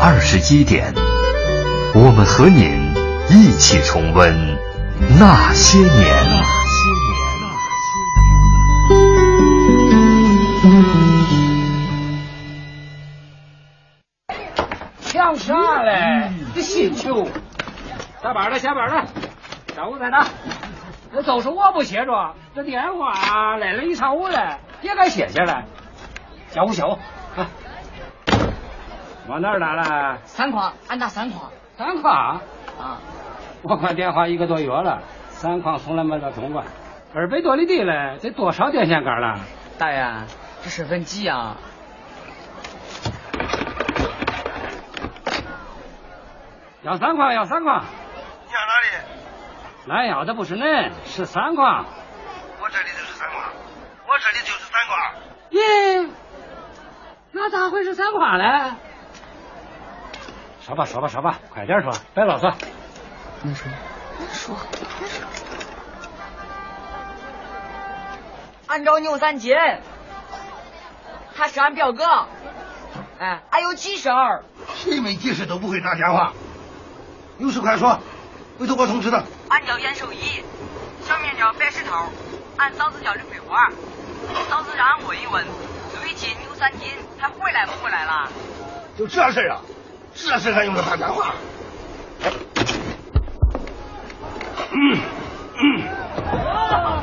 二十一点，我们和您一起重温那些年。想啥嘞？这心球，下班了，下班了，下午在哪？那都是我不歇着，这电话来了一上午了，也该歇歇了。叫我叫我，啊，往哪儿打了？三矿，俺打三矿三矿，啊！我挂电话一个多月了，三矿从来没打通过。二百多里地嘞，得多少电线杆了？大爷，这是问急啊！要三矿，要三矿，你要哪里？俺要的不是恁，是三矿。我这里就是三矿，我这里就是三矿。耶，那咋会是三矿嘞？说吧说吧说吧，快点说，别啰嗦。你说，你说，你说。俺找牛三金，他是俺表哥。哎，俺有急事儿。谁没急事都不会打电话。有事快说，回头我通知他。俺叫严守义，小名叫白石头，俺嫂子叫李桂花。嫂子让俺问一问，最近牛三金他回来不回来了？就这事啊，这事还用得打电话？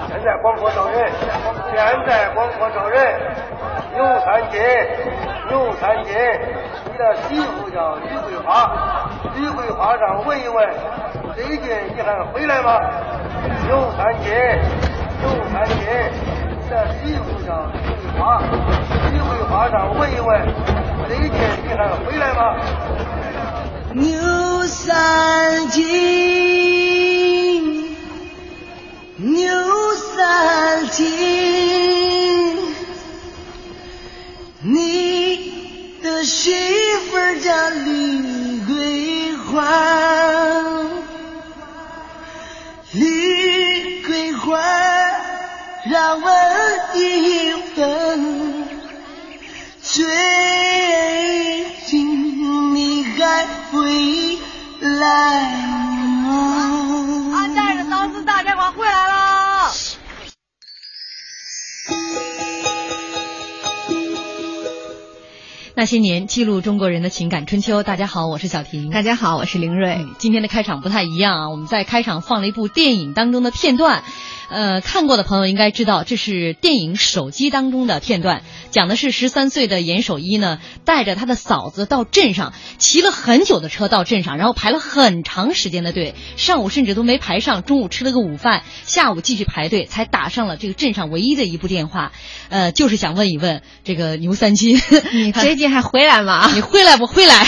现在广播招人，现在广播招人。牛三金，牛三金，你的媳妇叫李桂花，李桂花上问一问，最近你还回来吗？牛三金，牛三金，你的媳妇叫李桂花，李桂花上问一问，回来吧？牛三金，牛三金，你的媳妇叫李桂花，李桂花让我一问，最近你还回来吗？俺带着嫂子打电话回来了。那些年，记录中国人的情感春秋。大家好，我是小婷。大家好，我是林瑞。今天的开场不太一样啊，我们在开场放了一部电影当中的片段。呃，看过的朋友应该知道，这是电影《手机》当中的片段，讲的是十三岁的严守一呢，带着他的嫂子到镇上，骑了很久的车到镇上，然后排了很长时间的队，上午甚至都没排上，中午吃了个午饭，下午继续排队，才打上了这个镇上唯一的一部电话，呃，就是想问一问这个牛三金，你最近还回来吗？你回来不回来？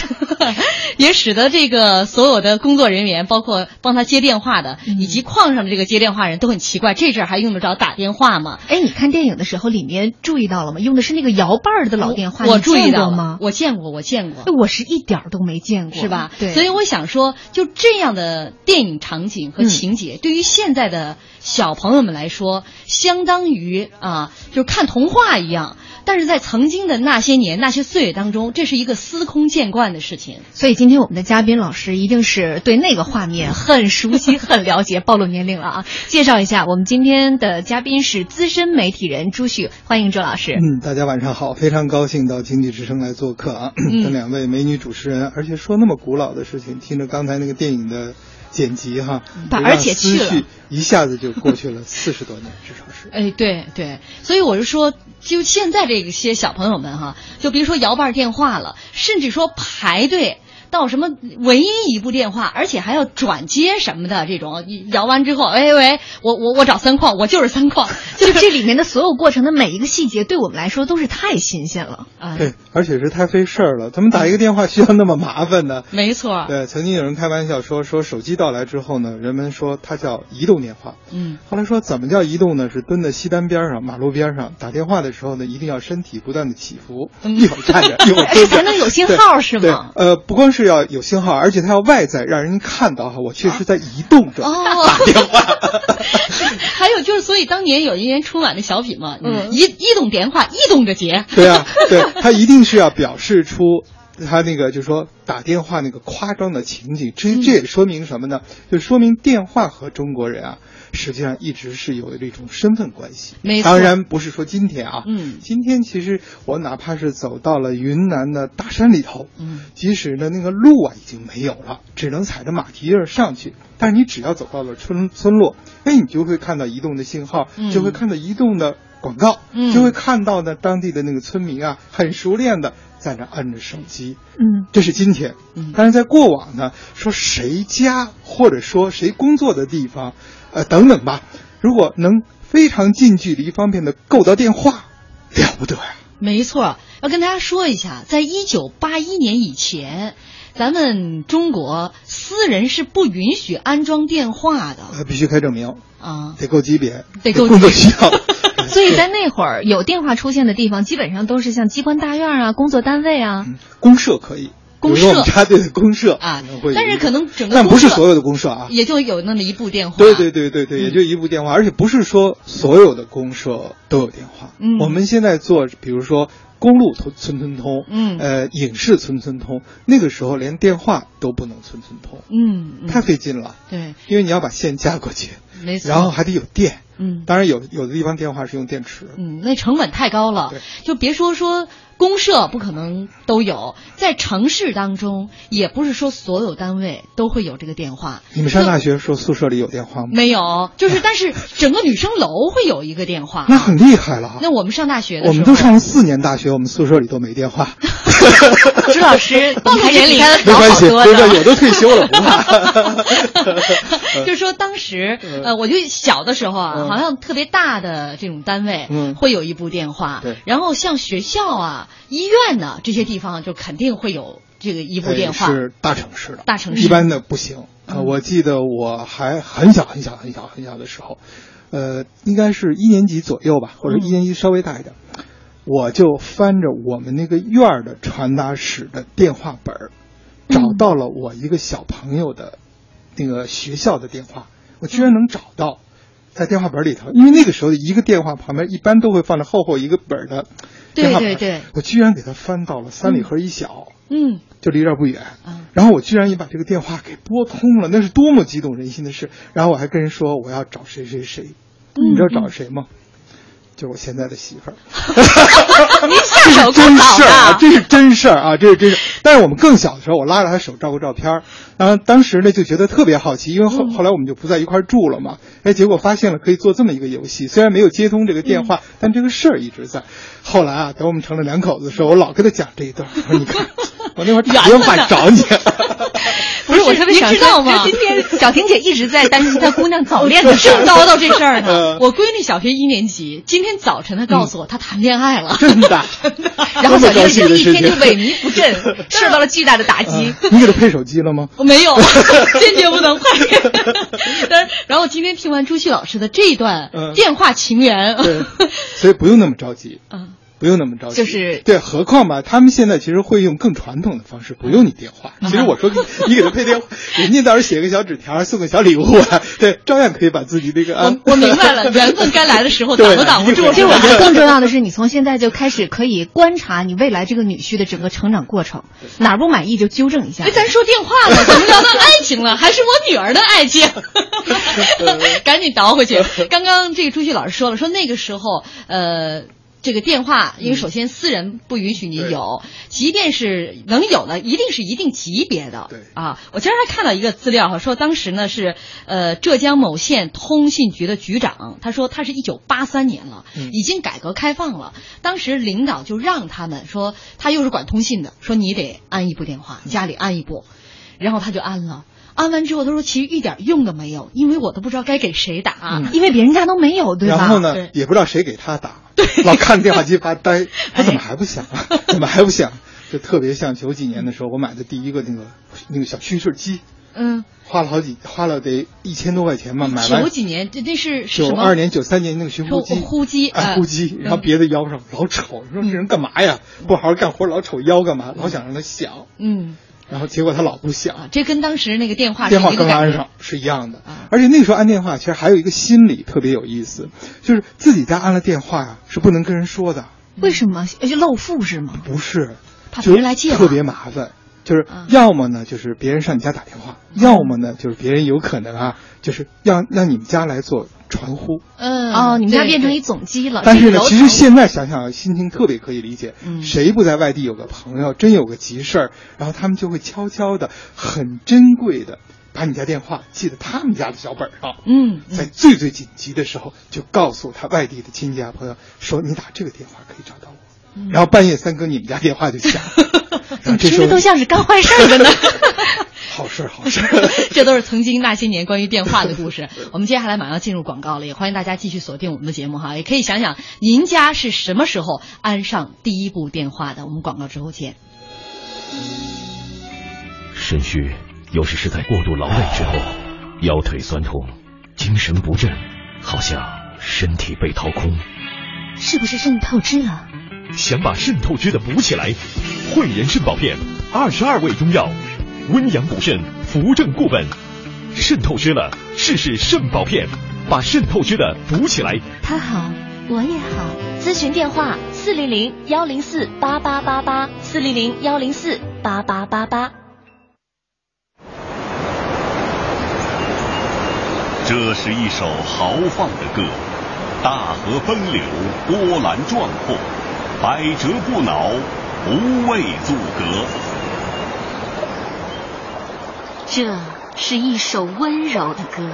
也使得这个所有的工作人员，包括帮他接电话的，以及矿上的这个接电话人都很奇怪，这阵儿还用得着打电话吗？哎，你看电影的时候里面注意到了吗？用的是那个摇把儿的老电话，我你注意到吗？我见过，我见过。我是一点儿都没见过，是吧？对，所以我想说，就这样的电影场景和情节，对于现在的小朋友们来说，相当于啊，就是看童话一样。但是在曾经的那些年、那些岁月当中，这是一个司空见惯的事情。所以今天我们的嘉宾老师一定是对那个画面很 熟悉、很了解，暴露年龄了啊！介绍一下，我们今天的嘉宾是资深媒体人朱旭，欢迎周老师。嗯，大家晚上好，非常高兴到经济之声来做客啊，嗯跟两位美女主持人，而且说那么古老的事情，听着刚才那个电影的剪辑哈，把而且去一下子就过去了四十多年，至少是。哎，对对，所以我是说，就现在这些小朋友们哈，就别说摇把电话了，甚至说排队。到什么唯一一部电话，而且还要转接什么的这种，摇完之后，哎喂，我我我找三矿，我就是三矿，就这里面的所有过程的每一个细节，对我们来说都是太新鲜了。啊，对，而且是太费事儿了。怎么打一个电话需要那么麻烦呢？没错。对，曾经有人开玩笑说，说手机到来之后呢，人们说它叫移动电话。嗯。后来说怎么叫移动呢？是蹲在西单边上、马路边上打电话的时候呢，一定要身体不断的起伏，一会儿站着，一会儿蹲着，才能有信号是吗？呃，不光是要有信号，而且它要外在让人看到哈，我确实在移动着打电话。还有就是，所以当年有一年春晚的小品嘛，嗯，移移动电话，移动着接。对啊，对，它一定是要表示出他那个，就是说打电话那个夸张的情景。这这也说明什么呢？就说明电话和中国人啊。实际上一直是有这种身份关系，没错。当然不是说今天啊，嗯，今天其实我哪怕是走到了云南的大山里头，嗯，即使呢那个路啊已经没有了，只能踩着马蹄儿上去，但是你只要走到了村村落，哎，你就会看到移动的信号，就会看到移动的广告，嗯，就会看到呢当地的那个村民啊很熟练的在那摁着手机，嗯，这是今天，嗯，但是在过往呢，说谁家或者说谁工作的地方。呃，等等吧，如果能非常近距离、方便的够到电话，了不得呀！没错，要跟大家说一下，在一九八一年以前，咱们中国私人是不允许安装电话的。呃，必须开证明啊，得够级别，得够工作需要。所以在那会儿，有电话出现的地方，基本上都是像机关大院啊、工作单位啊、公社可以。公社，我们插队的公社啊，但是可能整个但不是所有的公社啊，也就有那么一部电话。对对对对对，也就一部电话，而且不是说所有的公社都有电话。嗯，我们现在做，比如说公路村村村通，嗯，呃，影视村村通，那个时候连电话都不能村村通，嗯，太费劲了。对，因为你要把线架过去，没错，然后还得有电。嗯，当然有有的地方电话是用电池，嗯，那成本太高了，就别说说公社不可能都有，在城市当中也不是说所有单位都会有这个电话。你们上大学时候宿舍里有电话吗？没有，就是但是整个女生楼会有一个电话，那很厉害了。那我们上大学的时候我们都上了四年大学，我们宿舍里都没电话。朱老师，暴露年龄没关系，没关系，有的退休了不怕。就说当时呃，我就小的时候啊。好像特别大的这种单位，嗯，会有一部电话。对，然后像学校啊、医院呢这些地方，就肯定会有这个一部电话。是大城市的，大城市一般的不行。呃，我记得我还很小很小很小很小的时候，呃，应该是一年级左右吧，或者一年级稍微大一点，我就翻着我们那个院儿的传达室的电话本儿，找到了我一个小朋友的那个学校的电话，我居然能找到。在电话本里头，因为那个时候一个电话旁边一般都会放着厚厚一个本的电话本，对对对，我居然给他翻到了三里河一小，嗯，就离这儿不远，嗯，然后我居然也把这个电话给拨通了，那是多么激动人心的事。然后我还跟人说我要找谁谁谁，嗯、你知道找谁吗？就我现在的媳妇儿，您下手真事儿啊，这是真事儿啊，这是。真事。但是我们更小的时候，我拉着她手照过照片儿，然后当时呢就觉得特别好奇，因为后后来我们就不在一块儿住了嘛，哎，结果发现了可以做这么一个游戏，虽然没有接通这个电话，但这个事儿一直在。后来啊，等我们成了两口子的时候，我老跟她讲这一段，我说你看，我那会儿打电话找你。不是我特别想知道吗？今天 小婷姐一直在担心她姑娘早恋的事儿，叨叨这事儿呢。我闺女小学一年级，今天早晨她告诉我她谈恋爱了，真的。然后小婷姐一天就萎靡不振，受到了巨大的打击。你给她配手机了吗？我没有，坚决不能配。但然后今天听完朱旭老师的这一段电话情缘，所以不用那么着急。嗯。不用那么着急，就是对，何况吧，他们现在其实会用更传统的方式，不用你电话。其实我说你给他配电话，人家到时候写个小纸条，送个小礼物啊，对，照样可以把自己那个。我我明白了，缘分该来的时候挡都挡不住。其实我觉得更重要的是，你从现在就开始可以观察你未来这个女婿的整个成长过程，哪儿不满意就纠正一下。哎，咱说电话了，怎么聊到爱情了？还是我女儿的爱情？赶紧倒回去。刚刚这个朱旭老师说了，说那个时候，呃。这个电话，因为首先私人不允许你有，即便是能有的，一定是一定级别的。对。啊，我今儿还看到一个资料哈，说当时呢是呃浙江某县通信局的局长，他说他是一九八三年了，嗯。已经改革开放了，当时领导就让他们说他又是管通信的，说你得安一部电话，家里安一部，然后他就安了。安完之后，他说其实一点用都没有，因为我都不知道该给谁打，嗯因为别人家都没有，对吧？然后呢，也不知道谁给他打，老看着电话机发呆，他 怎么还不响啊？怎么还不响？就特别像九几年的时候，我买的第一个那个那个小蓄事机，嗯，花了好几，花了得一千多块钱吧，买完九几年这这是是什么？九二年、九三年那个寻呼机，呼机哎，哎呼机，然后别在腰上，老丑。你说这人干嘛呀？不好好干活，老瞅腰干嘛？老想让它响，嗯，然后结果他老不响。这跟当时那个电话电话刚安上是一样的，而且那时候按电话其实还有一个心理特别有意思，就是自己家安了电话呀是不能跟人说的，为什么？就漏富是吗？不是，怕别人来借吧特别麻烦。就是要么呢，就是别人上你家打电话；要么呢，就是别人有可能啊，就是让让你们家来做传呼。嗯哦，你们家变成一总机了。但是呢，其实现在想想，心情特别可以理解。嗯谁不在外地有个朋友，真有个急事儿，然后他们就会悄悄的、很珍贵的把你家电话记在他们家的小本上。嗯，在最最紧急的时候，就告诉他外地的亲戚啊朋友说：“你打这个电话可以找到我。”然后半夜三更，你们家电话就响，然 后这时候听着都像是干坏事儿的呢。好事儿好事儿。这都是曾经那些年关于电话的故事。我们接下来马上要进入广告了，也欢迎大家继续锁定我们的节目哈。也可以想想您家是什么时候安上第一部电话的。我们广告之后见。肾虚有时是在过度劳累之后，腰腿酸痛，精神不振，好像身体被掏空。是不是肾透支了？想把肾透支的补起来，汇仁肾宝片，二十二味中药，温阳补肾，扶正固本。肾透支了，试试肾宝片，把肾透支的补起来。他好，我也好。咨询电话：四零零幺零四八八八八，四零零幺零四八八八八。这是一首豪放的歌，大河奔流，波澜壮阔，百折不挠，不畏阻隔。这是一首温柔的歌，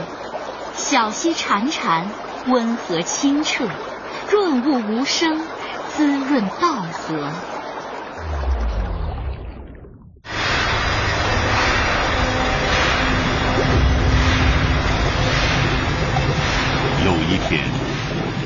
小溪潺潺，温和清澈，润物无声，滋润稻禾。有一天，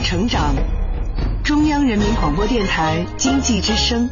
成长，中央人民广播电台经济之声。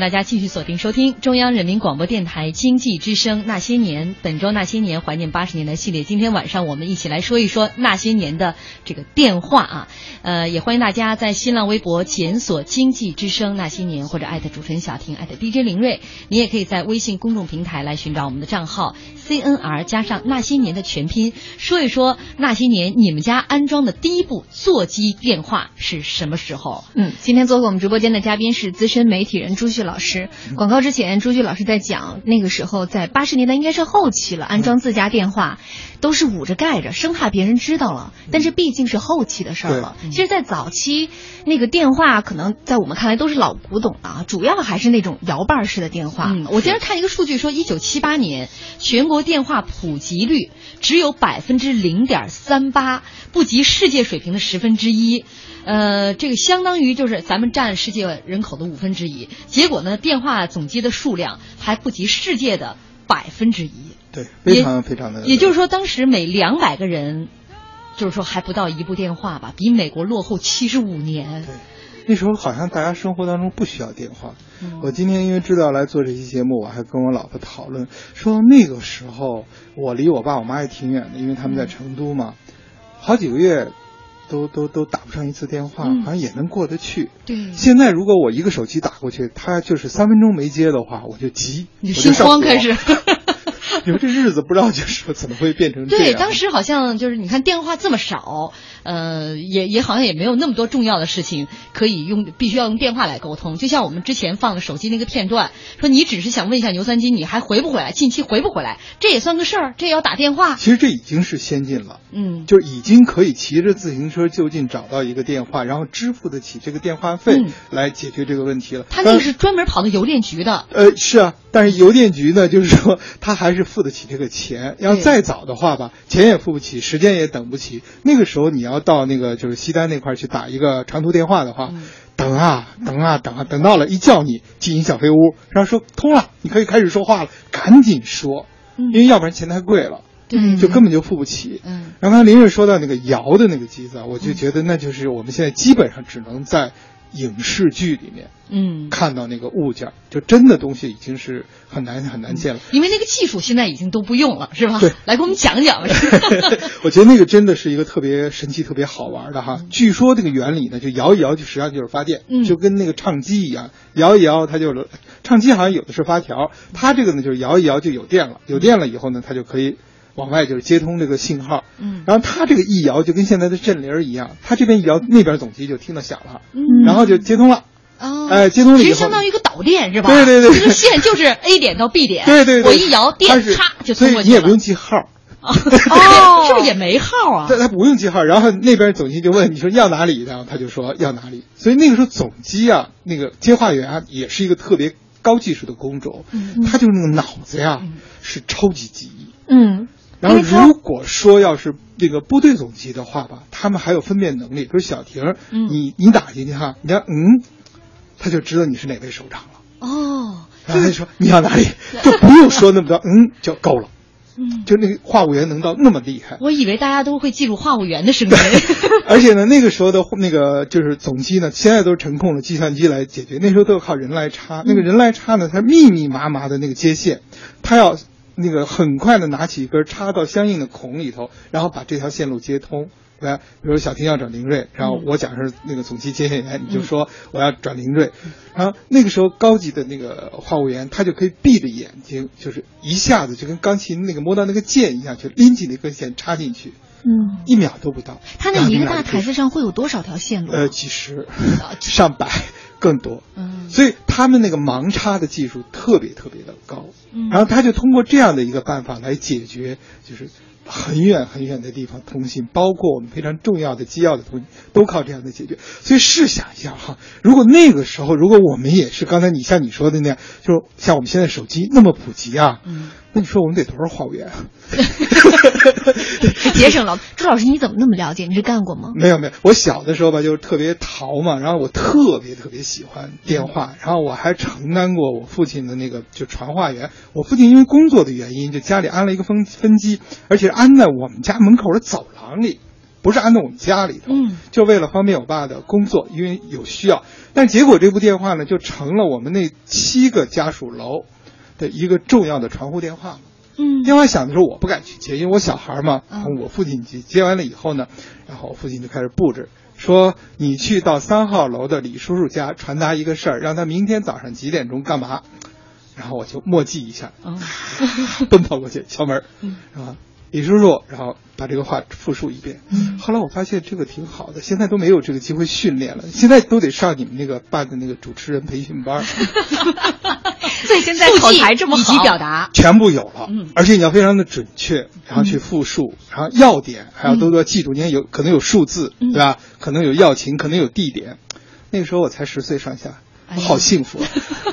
大家继续锁定收听中央人民广播电台经济之声《那些年》本周《那些年》怀念八十年代系列。今天晚上我们一起来说一说那些年的这个电话啊，呃，也欢迎大家在新浪微博检索“经济之声那些年”或者艾特主持人小婷艾特 DJ 林睿，你也可以在微信公众平台来寻找我们的账号 CNR 加上那些年的全拼，说一说那些年你们家安装的第一部座机电话是什么时候？嗯，今天做客我们直播间的嘉宾是资深媒体人朱旭老师。广告之前，朱旭老师在讲，那个时候在八十年代应该是后期了，安装自家电话都是捂着盖着，生怕别人知道了。但是毕竟是后期的事儿了。其实，在早期，那个电话可能在我们看来都是老古董了啊，主要还是那种摇把式的电话。嗯，我今天看一个数据说，一九七八年全国电话普及率只有百分之零点三八，不及世界水平的十分之一。呃，这个相当于就是咱们占世界人口的五分之一。结果呢，电话总机的数量还不及世界的百分之一。对，非常非常的。也就是说，当时每两百个人，就是说还不到一部电话吧，比美国落后七十五年。对，那时候好像大家生活当中不需要电话。我今天因为知道来做这期节目，我还跟我老婆讨论说，那个时候我离我爸我妈也挺远的，因为他们在成都嘛，好几个月。都都都打不上一次电话，好像也能过得去。对，现在如果我一个手机打过去，他就是三分钟没接的话，我就急，你心慌开始。你说这日子不知道就是怎么会变成这样？对，当时好像就是你看电话这么少，呃，也也好像也没有那么多重要的事情可以用，必须要用电话来沟通。就像我们之前放的手机那个片段，说你只是想问一下牛三金，你还回不回来？近期回不回来？这也算个事儿，这也要打电话。其实这已经是先进了，嗯，就已经可以骑着自行车就近找到一个电话，然后支付得起这个电话费来解决这个问题了。他那个是专门跑到邮电局的。呃，是啊，但是邮电局呢，就是说他还是付得起这个钱。要再早的话吧，钱也付不起，时间也等不起。那个时候你要到那个就是西单那块去打一个长途电话的话，等啊等啊等啊，等到了一叫你进小黑屋，然后说通了，你可以开始说话了，赶紧说，因为要不然钱太贵了，对，就根本就付不起。嗯，然后刚才林睿说到那个摇的那个机子，我就觉得那就是我们现在基本上只能在影视剧里面。嗯，看到那个物件，就真的东西已经是很难很难见了。因为那个技术现在已经都不用了，是吧？对，来给我们讲讲。我觉得那个真的是一个特别神奇、特别好玩的哈。据说这个原理呢，就摇一摇，就实际上就是发电，就跟那个唱机一样，摇一摇它就唱机好像有的是发条，它这个呢就是摇一摇就有电了，有电了以后呢，它就可以往外就是接通这个信号。嗯，然后它这个一摇就跟现在的振铃一样，它这边一摇，那边总机就听到响了，嗯，然后就接通了。哦，哎，接通了以后，其实相当于一个导电是吧？对对对，这个线就是 A 点到 B 点，对对对，我一摇电，嚓就通过去了。所以你也不用记号，哦，是不是也没号啊？对，他不用记号，然后那边总机就问你说要哪里，然后他就说要哪里。所以那个时候总机啊，那个接话员啊，也是一个特别高技术的工种，嗯，他就是那个脑子呀是超级记忆，嗯。然后如果说要是这个部队总机的话吧，他们还有分辨能力，比如小婷，你你打进去哈，你看嗯。他就知道你是哪位首长了。哦，然后他就说你要哪里，就不用说那么多，嗯，就够了，嗯，就那个话务员能到那么厉害。我以为大家都会记住话务员的声音，而且呢，那个时候的那个就是总机呢，现在都是程控的计算机来解决，那时候都要靠人来插。那个人来插呢，它密密麻麻的那个接线，他要那个很快的拿起一根插到相应的孔里头，然后把这条线路接通。来，比如小婷要转林睿，然后我假设那个总机接线员，你就说我要转林睿，然后那个时候高级的那个话务员，他就可以闭着眼睛，就是一下子就跟钢琴那个摸到那个键一样，就拎起那根线插进去，嗯，一秒都不到。他那一个大台子上会有多少条线路？呃，几十、上百，更多。嗯，所以他们那个盲插的技术特别特别的高。嗯，然后他就通过这样的一个办法来解决，就是。很远很远的地方通信，包括我们非常重要的机要的通信，都靠这样的解决。所以试想一下哈，如果那个时候，如果我们也是刚才你像你说的那样，就像我们现在手机那么普及啊，嗯，那你说我们得多少话务员啊？节省了。朱老师，你怎么那么了解？你是干过吗？没有没有，我小的时候吧，就是特别淘嘛，然后我特别特别喜欢电话，然后我还承担过我父亲的那个就传话员。我父亲因为工作的原因，就家里安了一个分分机，而且安在我们家门口的走廊里，不是安在我们家里头，嗯，就为了方便我爸的工作，因为有需要。但结果这部电话呢，就成了我们那七个家属楼的一个重要的传呼电话。嗯，电话响的时候我不敢去接，因为我小孩嘛，我父亲接。接完了以后呢，然后我父亲就开始布置，说你去到三号楼的李叔叔家传达一个事儿，让他明天早上几点钟干嘛。然后我就默记一下，奔跑过去敲门，是吧？李叔叔，然后把这个话复述一遍。后来我发现这个挺好的，现在都没有这个机会训练了，现在都得上你们那个办的那个主持人培训班。所以现在口才这么好，以及表达全部有了，而且你要非常的准确，然后去复述，然后要点还要都多记住，你看有可能有数字，对吧？可能有要情，可能有地点。那个时候我才十岁上下，我好幸福，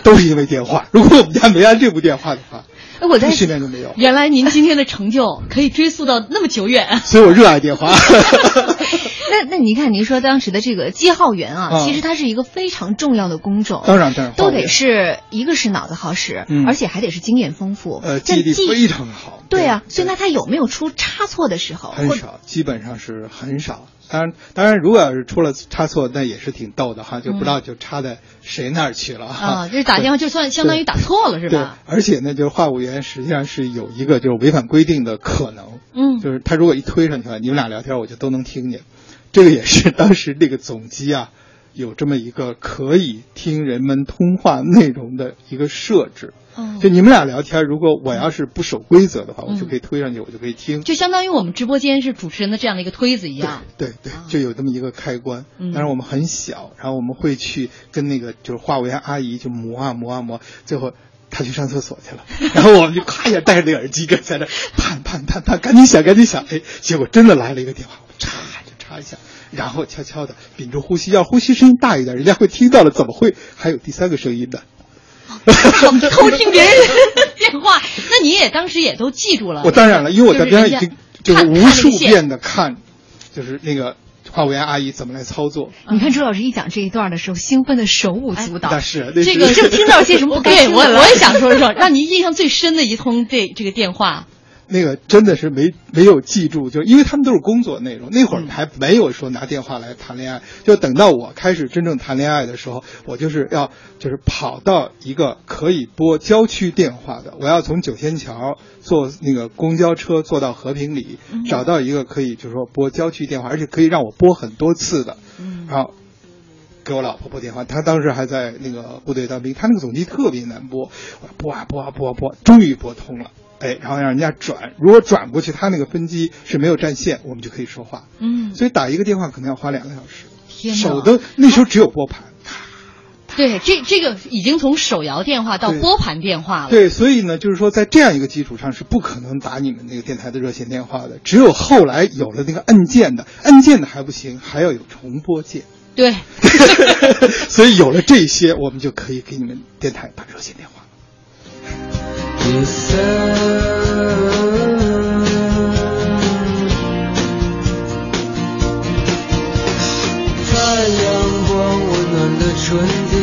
都是因为电话。如果我们家没安这部电话的话，哎，我在训练都没有。原来您今天的成就可以追溯到那么久远，所以我热爱电话。那那您看，您说当时的这个接号员啊，嗯其实它是一个非常重要的工种，当然当然都得是一个是脑子好使，嗯而且还得是经验丰富，呃，但记忆力非常好。对啊，所以那他有没有出差错的时候？很少，基本上是很少。当然，当然，如果要是出了差错，那也是挺逗的哈，就不知道就差在谁那儿去了哈。啊，就是打电话就算相当于打错了是吧对吧？，而且呢，就是话务员实际上是有一个就是违反规定的可能，嗯就是他如果一推上去了，你们俩聊天我就都能听见。这个也是当时那个总机啊，有这么一个可以听人们通话内容的一个设置。哦就你们俩聊天，如果我要是不守规则的话，我嗯就可以推上去，我就可以听。就相当于我们直播间是主持人的这样的一个推子一样。对对，就有这么一个开关。嗯当然我们很小，然后我们会去跟那个就是话务员阿姨就磨啊磨啊磨，最后她去上厕所去了，然后我们就咔一下戴着那个耳机跟在那盼盼盼盼，赶紧响赶紧响，哎，结果真的来了一个电话，我嚓就插一下，然后悄悄的屏住呼吸，要呼吸声音大一点，人家会听到了，怎么会还有第三个声音呢？偷听别人电话，那你也当时也都记住了。我当然了，因为我在边上已经就是看无数遍的看，就是那个话务员阿姨怎么来操作。你看朱老师一讲这一段的时候，兴奋的手舞足蹈。那是那这个是不是听到些什么不该对我听的了 我也想说说，让您印象最深的一通这这个电话。那个真的是没没有记住，就因为他们都是工作内容，那会儿还没有说拿电话来谈恋爱。就等到我开始真正谈恋爱的时候，我就是要就是跑到一个可以拨郊区电话的，我要从九仙桥坐那个公交车坐到和平里，找到一个可以就是说拨郊区电话，而且可以让我拨很多次的，然后。给我老婆拨电话，她当时还在那个部队当兵，她那个总机特别难拨，我拨啊拨啊拨啊拨，终于拨通了，哎，然后让人家转，如果转过去，他那个分机是没有占线，我们就可以说话。嗯，所以打一个电话可能要花两个小时，天哪手都那时候只有拨盘。对，这这个已经从手摇电话到拨盘电话了。对，所以呢，就是说在这样一个基础上是不可能打你们那个电台的热线电话的，只有后来有了那个按键的，按键的还不行，还要有重拨键。对，所以有了这些，我们就可以给你们电台打热线电话。在阳光温暖的春天，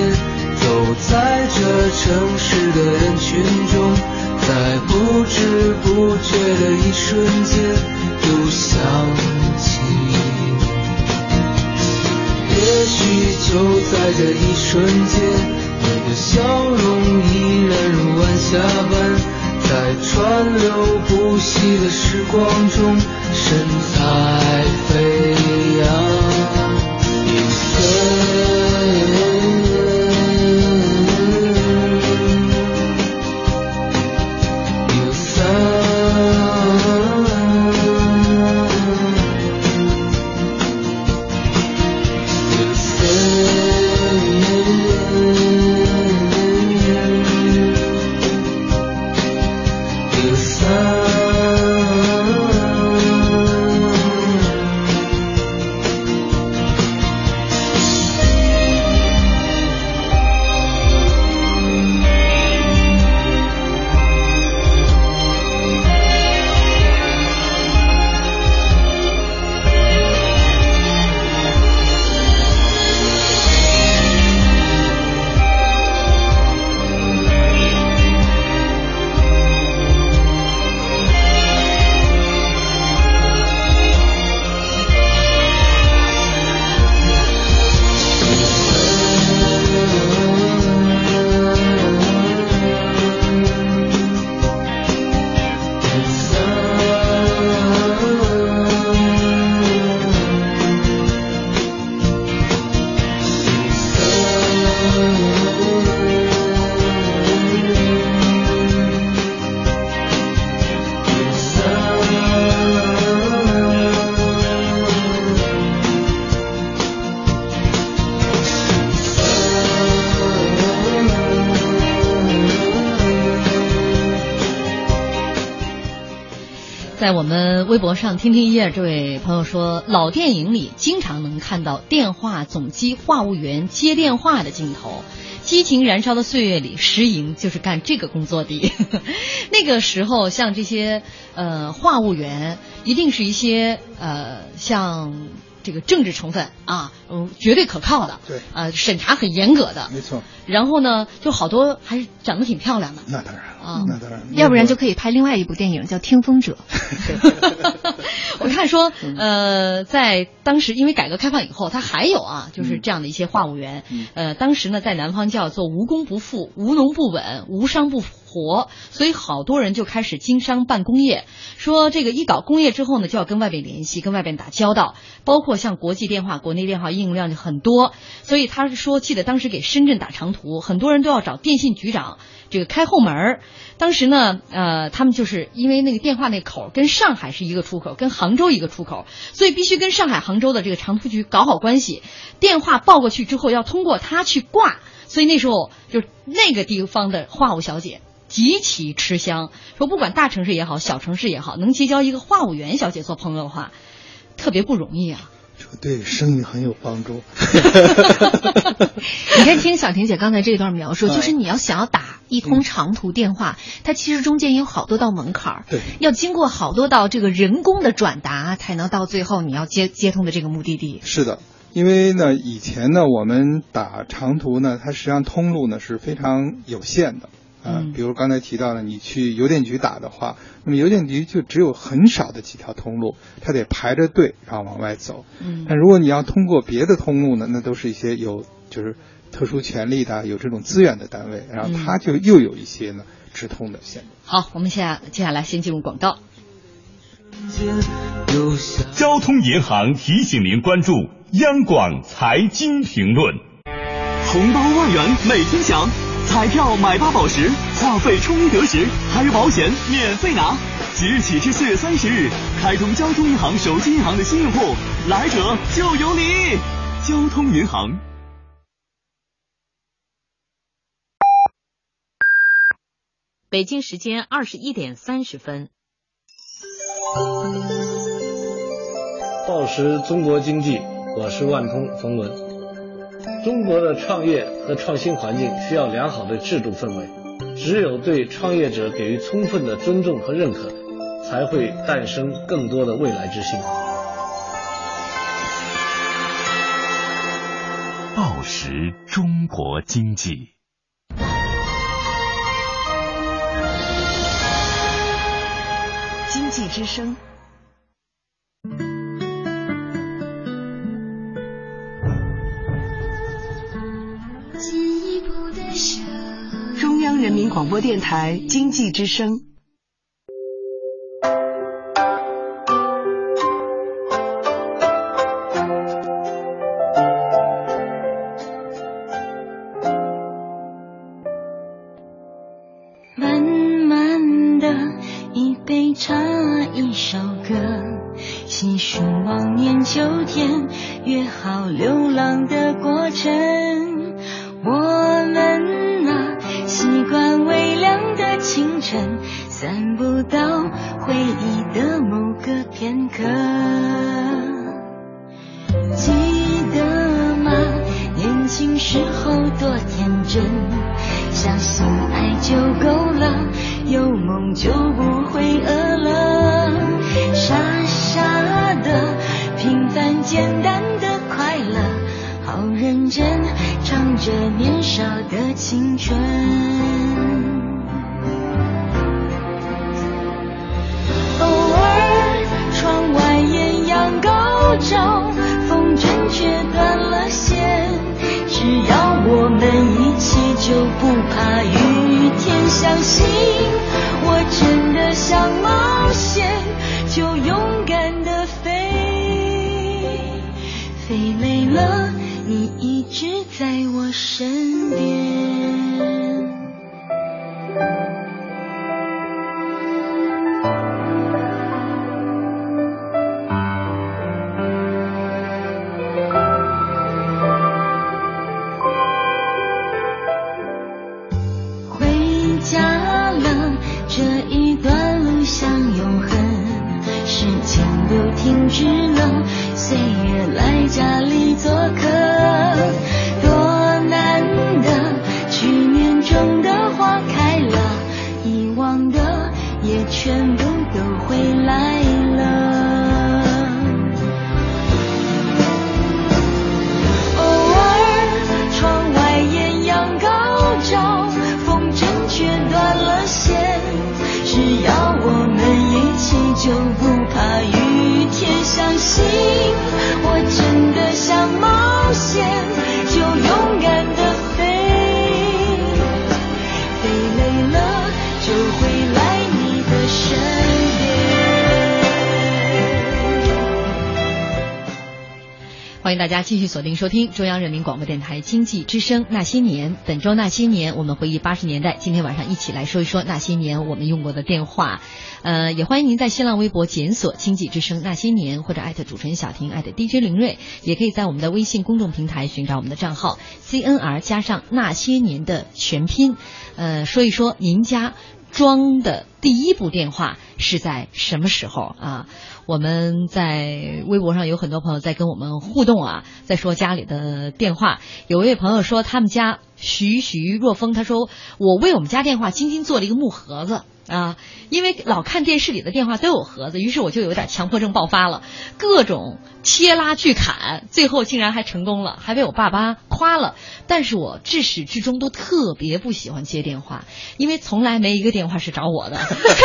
走在这城市的人群中，在不知不觉的一瞬间，又想起，也许就在这一瞬间。你。的笑容依然如晚霞般，在川流不息的时光中，神采飞扬。在我们微博上听听一夜，这位朋友说，老电影里经常能看到电话总机话务员接电话的镜头。激情燃烧的岁月里，石莹就是干这个工作的。那个时候，像这些呃话务员，一定是一些呃像这个政治成分啊，嗯，绝对可靠的。对，呃，审查很严格的。没错。然后呢，就好多还是长得挺漂亮的。那当然啊。要不然就可以拍另外一部电影叫《听风者》。我看说，呃，在当时因为改革开放以后，他还有啊，就是这样的一些话务员。呃，当时呢，在南方叫做无工不富、无农不稳、无商不活，所以好多人就开始经商办工业。说这个一搞工业之后呢，就要跟外边联系，跟外边打交道，包括像国际电话、国内电话应用量就很多。所以他是说，记得当时给深圳打长途，很多人都要找电信局长这个开后门。当时呢，呃，他们就是因为那个电话那口跟上海是一个出口，跟杭州一个出口，所以必须跟上海、杭州的这个长途局搞好关系。电话报过去之后，要通过他去挂，所以那时候就那个地方的话务小姐极其吃香。说不管大城市也好，小城市也好，能结交一个话务员小姐做朋友的话，特别不容易啊。对生意很有帮助。你看，听小婷姐刚才这段描述，就是你要想要打一通长途电话，它其实中间有好多道门槛儿，对，要经过好多道这个人工的转达，才能到最后你要接接通的这个目的地。是的，因为呢，以前呢，我们打长途呢，它实际上通路呢是非常有限的。啊，比如刚才提到了，你去邮电局打的话，那么邮电局就只有很少的几条通路，它得排着队然后往外走。嗯，但如果你要通过别的通路呢，那都是一些有就是特殊权利的、有这种资源的单位，然后它就又有一些呢直通的线路。好，我们下接下来先进入广告。交通银行提醒您关注央广财经评论，红包万元每天享。彩票买八宝石，话费充一得十，还有保险免费拿。即日起至四月三十日，开通交通银行手机银行的新用户，来者就有礼。交通银行。北京时间二十一点三十分。报时中国经济，我是万通冯仑。中国的创业和创新环境需要良好的制度氛围，只有对创业者给予充分的尊重和认可，才会诞生更多的未来之星。报时中国经济，经济之声。中央人民广播电台经济之声。只要我们一起，就不怕雨天。相信我真的想大家继续锁定收听中央人民广播电台经济之声《那些年》。本周《那些年》，我们回忆八十年代。今天晚上一起来说一说那些年我们用过的电话。呃，也欢迎您在新浪微博检索“经济之声那些年”或者艾特主持人小婷艾特 DJ 林睿，也可以在我们的微信公众平台寻找我们的账号 CNR 加上那些年的全拼。呃，说一说您家装的第一部电话是在什么时候啊？我们在微博上有很多朋友在跟我们互动啊，在说家里的电话。有一位朋友说他们家徐徐若风，他说我为我们家电话精心做了一个木盒子。啊，因为老看电视里的电话都有盒子，于是我就有点强迫症爆发了，各种切拉锯砍，最后竟然还成功了，还被我爸爸夸了。但是我至始至终都特别不喜欢接电话，因为从来没一个电话是找我的，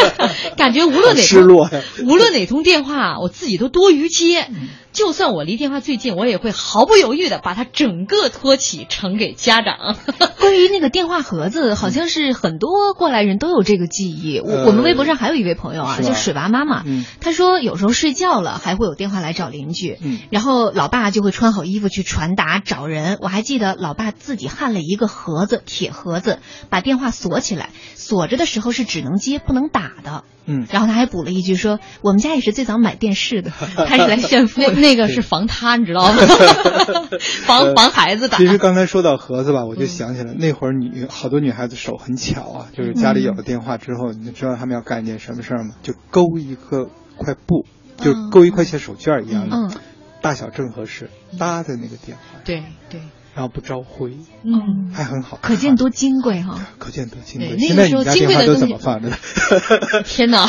感觉无论哪失落无论哪通电话，我自己都多余接。就算我离电话最近，我也会毫不犹豫的把它整个托起呈给家长。关于那个电话盒子，好像是很多过来人都有这个记忆。我、呃我们微博上还有一位朋友啊，叫水娃妈妈，嗯她说有时候睡觉了还会有电话来找邻居，嗯然后老爸就会穿好衣服去传达找人。我还记得老爸自己焊了一个盒子，铁盒子，把电话锁起来，锁着的时候是只能接不能打的。嗯，然后他还补了一句说：“我们家也是最早买电视的，他是来炫富那。”那个是防他，你知道吗？防防孩子打。其实刚才说到盒子吧，我就想起来、那会儿女好多女孩子手很巧啊，就是家里有了电话之后，你知道他们要干一件什么事儿吗？就勾一个块布，就够一块钱手绢一样的，嗯。大小正合适，搭在那个电话，对对，然后不招灰，嗯，还很好，可见多金贵哈。可见多金贵。那个现在时候你家电话都金贵的东西怎么放着的？天哪，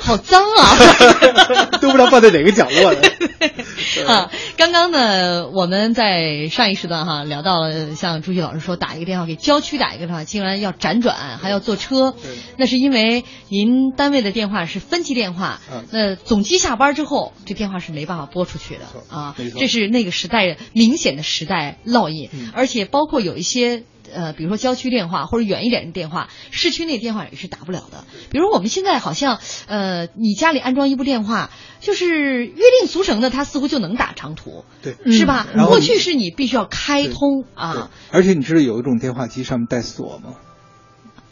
好脏啊！都不知道放在哪个角落了。啊，刚刚呢，我们在上一时段哈聊到了，像朱旭老师说，打一个电话给郊区打一个电话，竟然要辗转，还要坐车，那是因为您单位的电话是分机电话，嗯那总机下班之后，这电话是没办法拨出去的啊这是那个时代明显的时代烙印，嗯。而且包括有一些。呃，比如说郊区电话或者远一点的电话，市区那电话也是打不了的。比如我们现在好像，呃，你家里安装一部电话，就是约定俗成的，它似乎就能打长途，对，是吧？过去是你必须要开通啊，而且你知道有一种电话机上面带锁吗？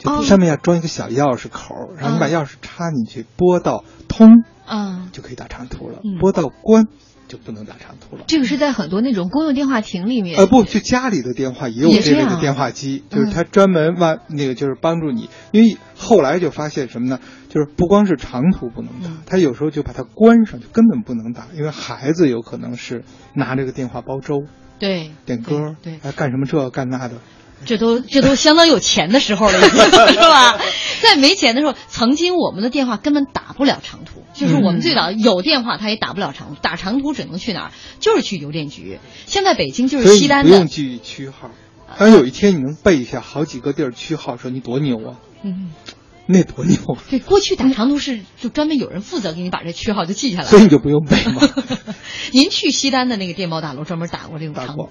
哦。就上面要装一个小钥匙口儿，然后你把钥匙插进去，拨到通嗯，就可以打长途了嗯，拨到关就不能打长途了。这个是在很多那种公用电话亭里面。呃，不，就家里的电话也有这类的电话机，就是嗯它专门为那个就是帮助你，因为后来就发现什么呢？就是不光是长途不能打，嗯它有时候就把它关上，就根本不能打，因为孩子有可能是拿这个电话煲粥、对，点歌，对对还干什么这干那的。这都这都相当有钱的时候了，已经 是吧？在没钱的时候，曾经我们的电话根本打不了长途，就是我们最早有电话，它也打不了长途，打长途只能去哪儿？就是去邮电局。现在北京就是西单的，不用记区号。当有一天你能背一下好几个地儿区号，说你多牛啊！嗯，那多牛，啊对，过去打长途是就专门有人负责给你把这区号就记下来。所以你就不用背嘛。您去西单的那个电报大楼专门打过这种打过？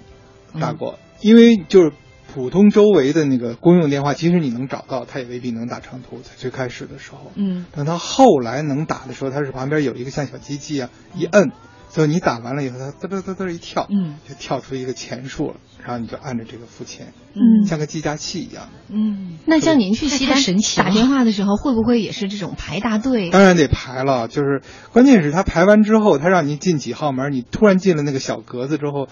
打过，因为就是普通周围的那个公用电话，即使你能找到，它也未必能打长途。在最开始的时候，嗯，等它后来能打的时候，它是旁边有一个像小机器啊，一摁，所以你打完了以后，它嘚嘚嘚嘚一跳，嗯，就跳出一个钱数了，然后你就按着这个付钱，嗯像个计价器一样。嗯，那像您去西太单神奇打电话的时候，会不会也是这种排大队？当然得排了，就是关键是他排完之后，他让你进几号门，你突然进了那个小格子之后，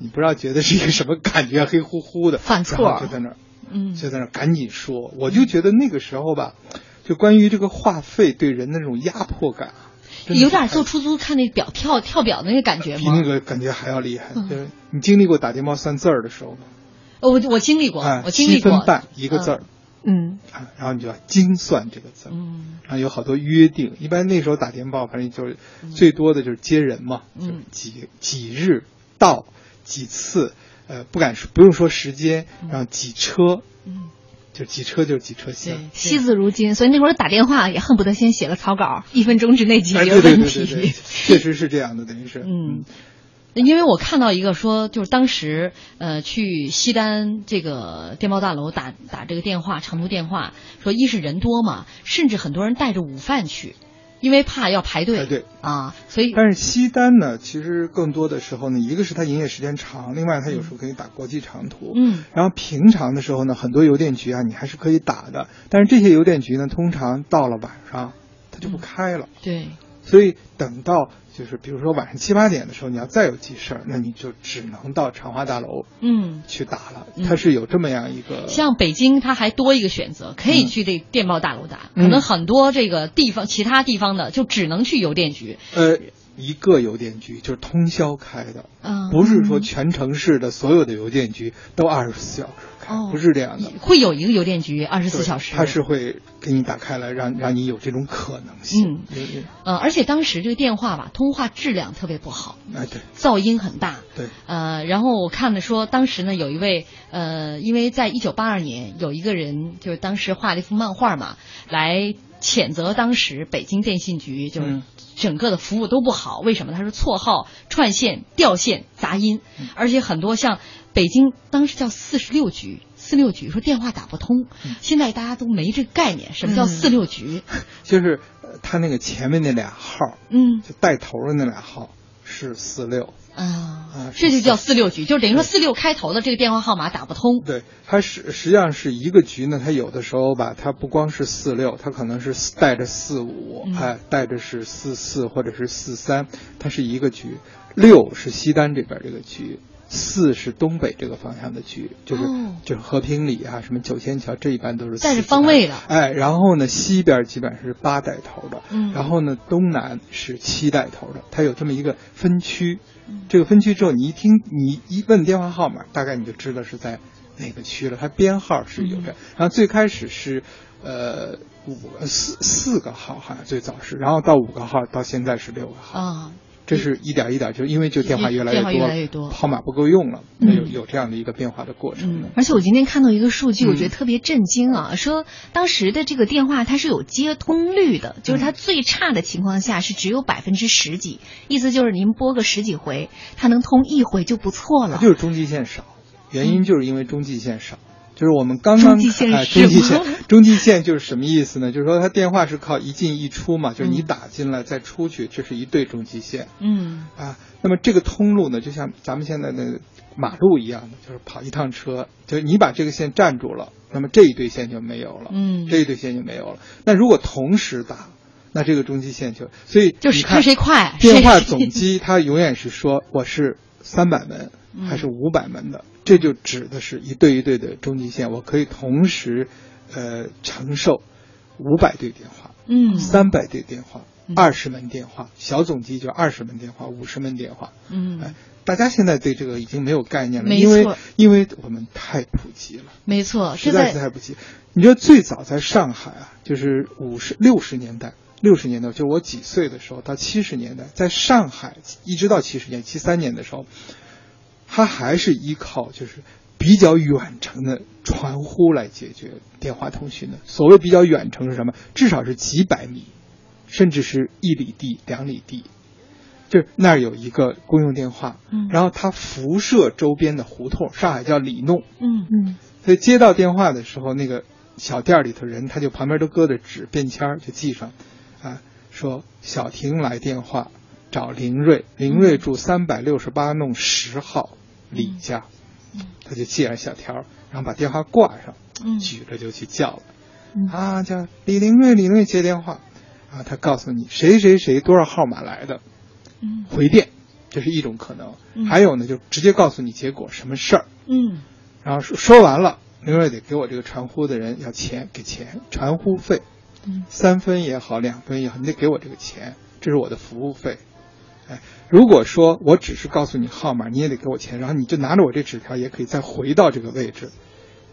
你不知道觉得是一个什么感觉，黑乎乎的，犯错就在那儿，嗯，就在那儿赶紧说。我就觉得那个时候吧，就关于这个话费对人的那种压迫感，有点坐出租看那表跳跳表那个感觉吗？比那个感觉还要厉害。嗯就是你经历过打电报算字儿的时候吗？呃我我经历过，哎，我经历过七分半一个字儿，嗯，啊，然后你就要精算这个字儿，嗯，然后有好多约定。一般那时候打电报，反正就是最多的就是接人嘛，嗯，几几日到几次，呃，不敢说不用说时间，然后几车，嗯，就几车就是几车厢。惜字如金，所以那会儿打电话也恨不得先写个草稿，一分钟之内解哎，决对对问对对对，题。确实是这样的，等于是，嗯。因为我看到一个说，就是当时呃去西单这个电报大楼打打这个电话长途电话，说一是人多嘛，甚至很多人带着午饭去，因为怕要排队。排队啊，所以但是西单呢，其实更多的时候呢，一个是它营业时间长，另外它有时候可以打国际长途。嗯，然后平常的时候呢，很多邮电局啊，你还是可以打的，但是这些邮电局呢，通常到了晚上它就不开了。对，所以等到就是比如说晚上七八点的时候，你要再有急事儿，那你就只能到长华大楼嗯，去打了。嗯它是有这么样一个，像北京，它还多一个选择，可以去这电报大楼打。嗯可能很多这个地方，其他地方的就只能去邮电局。呃，一个邮电局就是通宵开的，嗯不是说全城市的所有的邮电局都二十四小时开，哦不是这样的。会有一个邮电局二十四小时，它是会给你打开来，让让你有这种可能性。嗯而且当时这个电话吧，通话质量特别不好，哎对噪音很大。对，呃，然后我看的说，当时呢有一位呃，因为在一九八二年有一个人就是当时画了一幅漫画嘛，来谴责当时北京电信局就是嗯整个的服务都不好。为什么？他说错号、串线、掉线、杂音，嗯而且很多像北京当时叫四十六局。四六局说电话打不通，嗯现在大家都没这个概念，什么叫嗯四六局？就是他那个前面那俩号，嗯，就带头的那俩号是四六。啊啊，这就叫四六局，就等于说四六开头的这个电话号码打不通。对，它是实际上是一个局呢，它有的时候吧，它不光是四六，它可能是带着四五、嗯哎，带着是四四或者是四三，它是一个局。六是西单这边这个局，四是东北这个方向的局，就是、哦。就是和平里啊，什么九仙桥，这一般都是带着方位的哎，然后呢，西边基本上是八带头的，嗯。然后呢，东南是七带头的，它有这么一个分区。嗯。这个分区之后，你一听，你一问电话号码，大概你就知道是在哪个区了。它编号是有嗯，然后最开始是呃五四四个号，好像最早是，然后到五个号，到现在是六个号。啊，这是一点一点，就因为就电话越来越多，越来越多号码不够用了，嗯有有这样的一个变化的过程的。而且我今天看到一个数据，嗯我觉得特别震惊啊！说当时的这个电话它是有接通率的，就是它最差的情况下是只有百分之十几，意思就是您拨个十几回，它能通一回就不错了。就是中继线少，原因就是因为中继线少。就是我们刚刚中继线哎，中继线吗，中继线就是什么意思呢？就是说它电话是靠一进一出嘛，就是你嗯打进来再出去，这是一对中继线。嗯啊，那么这个通路呢，就像咱们现在的马路一样的，就是跑一趟车，就是你把这个线占住了，那么这一对线就没有了，嗯这一对线就没有了。那如果同时打，那这个中继线就，所以就是你看看谁快电话总机它永远是说我是三百门嗯还是五百门的，这就指的是一对一对的中继线，我可以同时呃承受五百对电话。嗯三百对电话嗯，二十门电话，小总机就二十门电话，五十门电话。嗯哎，大家现在对这个已经没有概念了，没因为错因为我们太普及了，没错，实在是太普及。你知道最早在上海啊，就是五十六十年代，六十年代就我几岁的时候，到七十年代，在上海一直到七十年七三年的时候，它还是依靠就是比较远程的传呼来解决电话通讯的。所谓比较远程是什么？至少是几百米，甚至是一里地、两里地。就是那儿有一个公用电话，嗯然后它辐射周边的胡同，上海叫里弄，嗯嗯所以接到电话的时候，那个小店里头人他就旁边都搁着纸便签儿就记上，啊，说小婷来电话找林瑞，林瑞住三百六十八弄十号李家，他就系上小条，然后把电话挂上，嗯。举着就去叫了，嗯。啊，叫李玲瑞，李林瑞接电话，啊，他告诉你谁谁谁多少号码来的，嗯。回电，这是一种可能，嗯。还有呢，就直接告诉你结果什么事儿。嗯。然后说说完了，林瑞得给我这个传呼的人要钱，给钱，传呼费，嗯。三分也好，两分也好，你得给我这个钱，这是我的服务费。如果说我只是告诉你号码，你也得给我钱，然后你就拿着我这纸条，也可以再回到这个位置，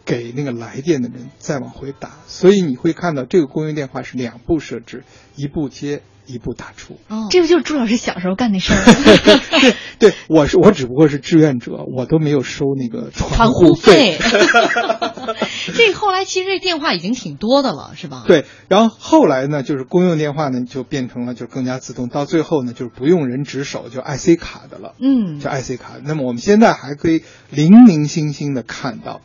给那个来电的人再往回打。所以你会看到这个公用电话是两步设置，一步接，一步打出。哦，这不就是朱老师小时候干的事儿？对，对我是我只不过是志愿者，我都没有收那个传呼费。这后来其实这电话已经挺多的了，是吧？对，然后后来呢，就是公用电话呢就变成了就更加自动，到最后呢就是不用人值守，就 IC 卡的了。嗯，就 IC 卡。那么我们现在还可以零零星星的看到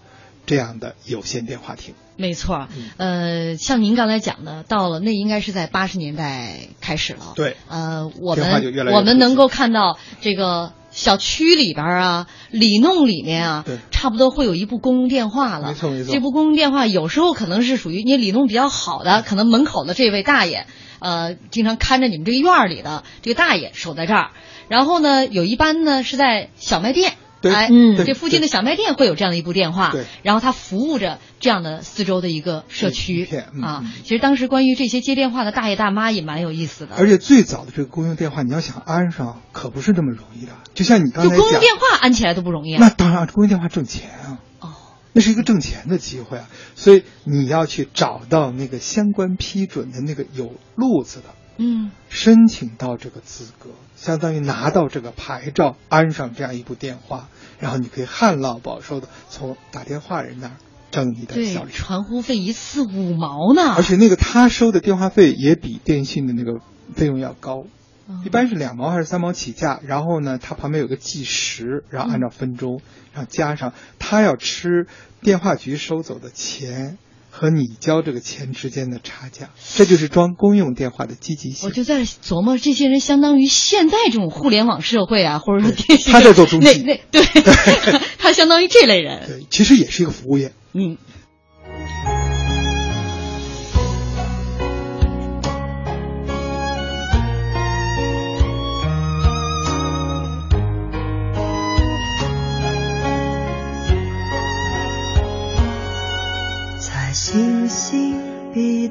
这样的有线电话亭。没错，呃，像您刚才讲的，到了那应该是在八十年代开始了。对，呃，我们我们能够看到这个小区里边啊、里弄里面啊，对，差不多会有一部公用电话了。没错没错这部公用电话有时候可能是属于你里弄比较好的，可能门口的这位大爷，呃，经常看着你们这个院儿里的这个大爷守在这儿。然后呢，有一般呢是在小卖店。对哎，嗯这附近的小卖店会有这样的一部电话，对然后它服务着这样的四周的一个社区嗯啊。其实当时关于这些接电话的大爷大妈也蛮有意思的，而且最早的这个公用电话，你要想安上，可不是那么容易的。就像你刚就才讲，公用电话安起来都不容易啊。那当然，公用电话挣钱啊。哦，那是一个挣钱的机会啊，所以你要去找到那个相关批准的那个有路子的，嗯，申请到这个资格，相当于拿到这个牌照，安上这样一部电话，然后你可以旱涝保收的从打电话人那儿挣你的小利。传呼费一次五毛呢，而且那个他收的电话费也比电信的那个费用要高，嗯一般是两毛还是三毛起价。然后呢，它旁边有个计时，然后按照分钟，然后加上他要吃电话局收走的钱和你交这个钱之间的差价，这就是装公用电话的积极性。我就在琢磨，这些人相当于现在这种互联网社会啊，或者说电信，他在做中那继那对，他相当于这类人。对，其实也是一个服务业。嗯。